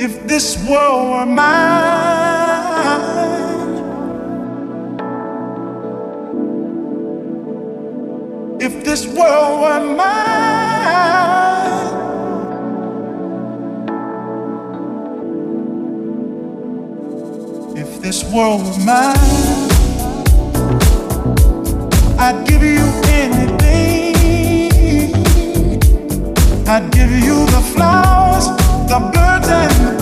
If this world were mine, if this world were mine, if this world were mine, I'd give you anything. I'd give you the flowers, the birds. and.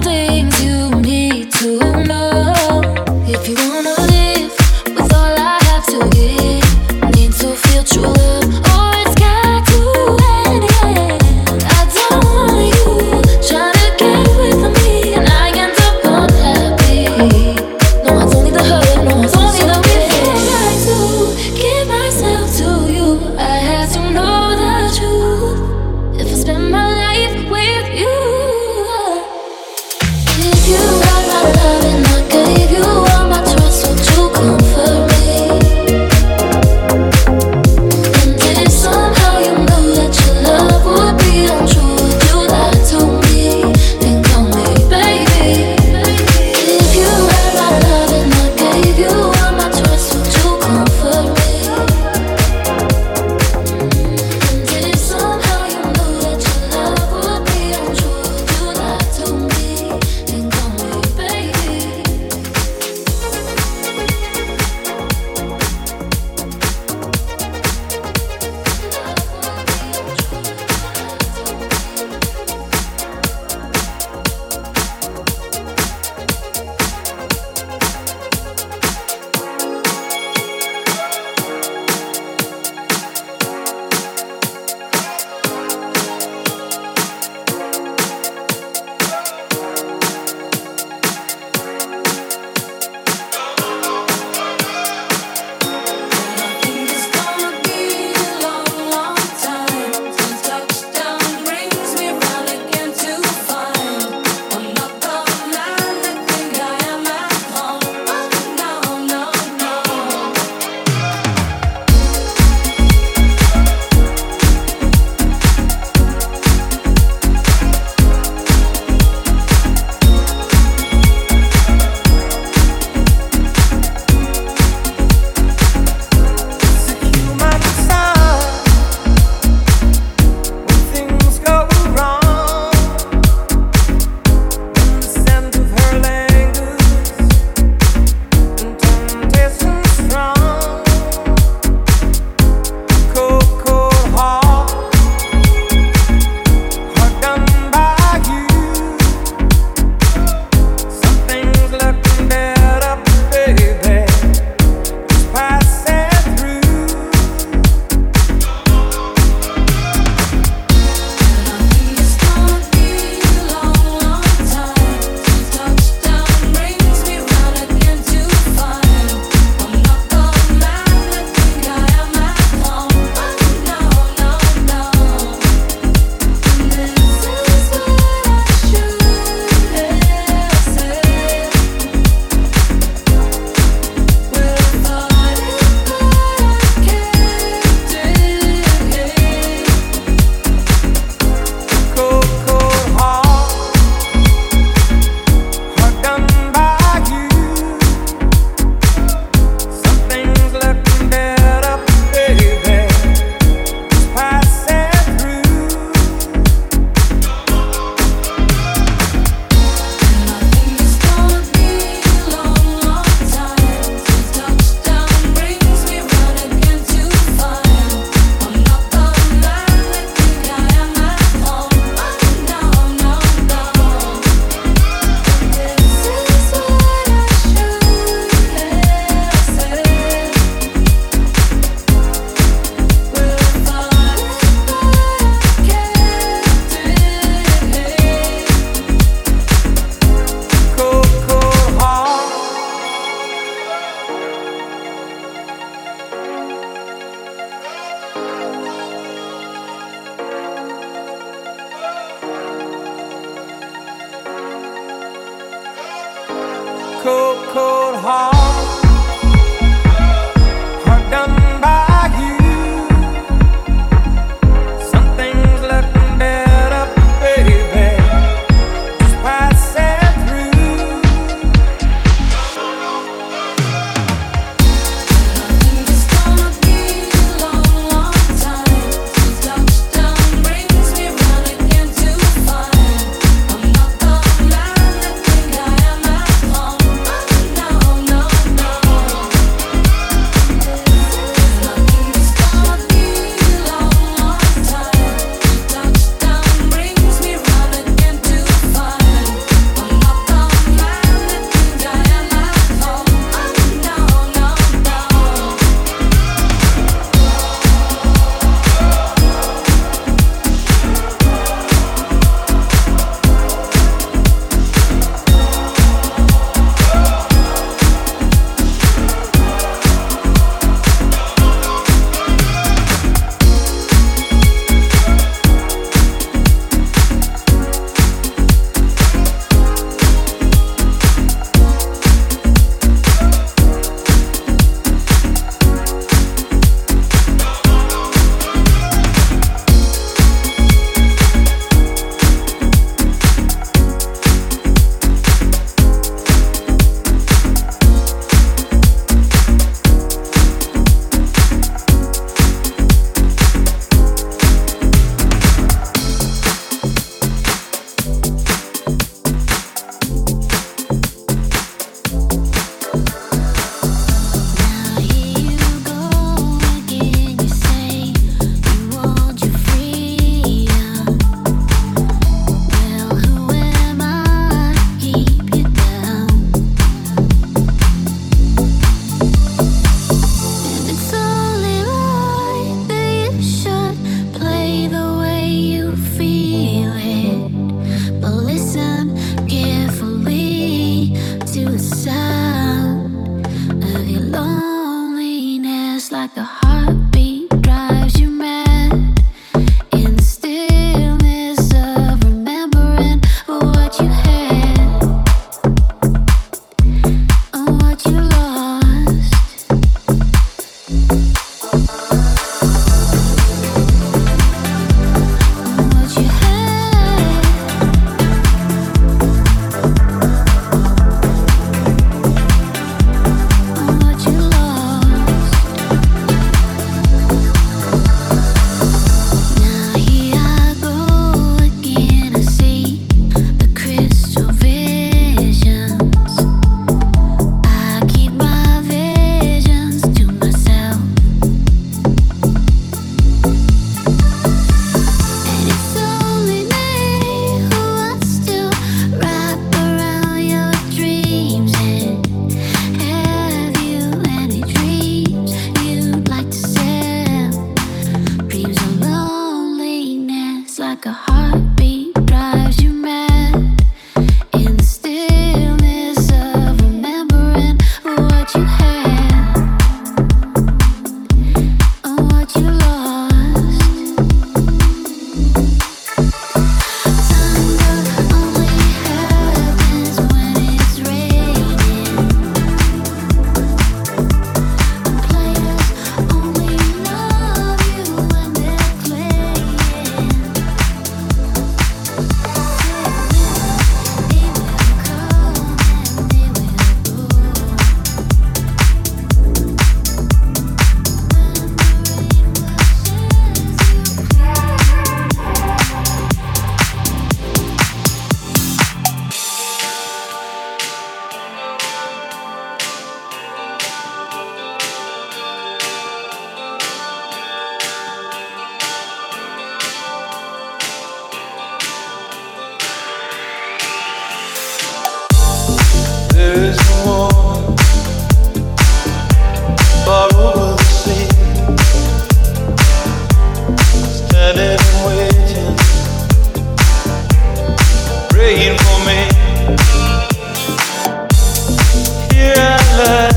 something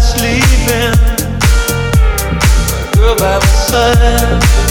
sleeping. Girl by my side.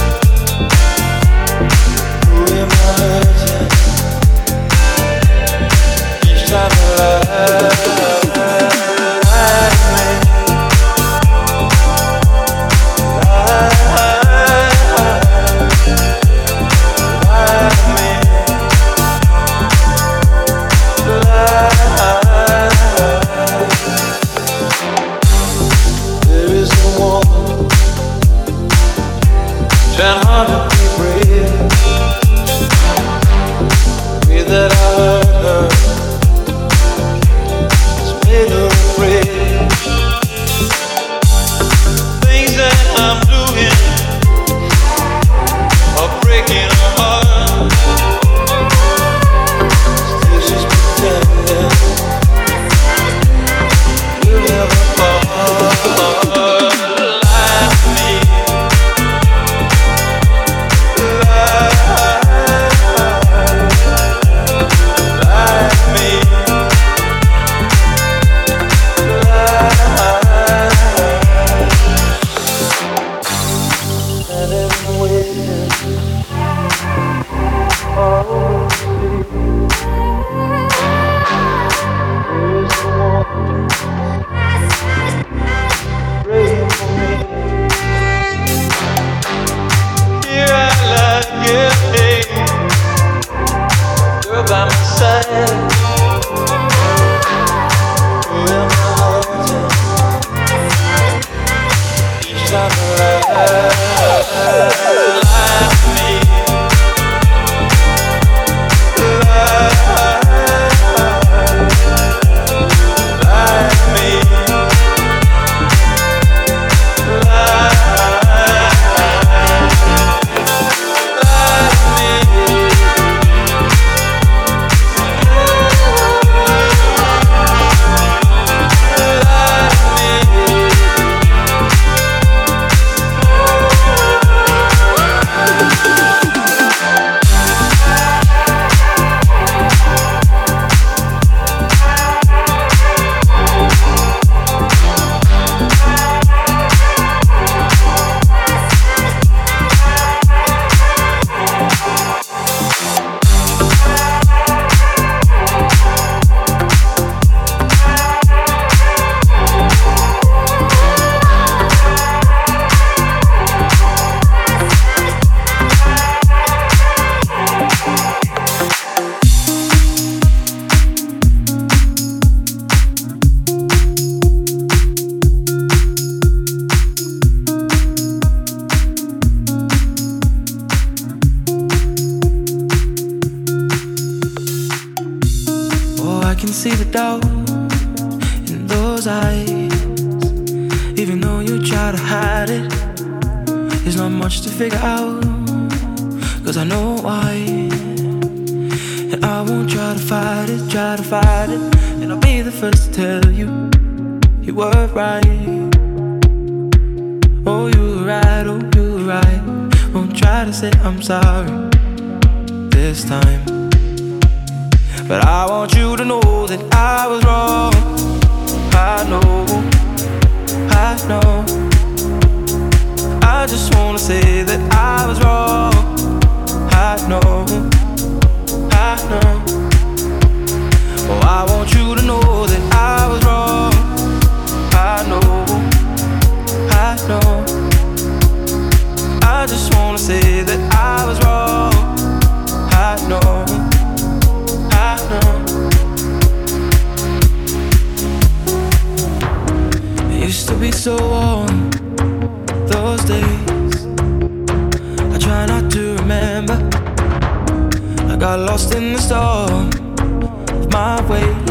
I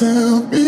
you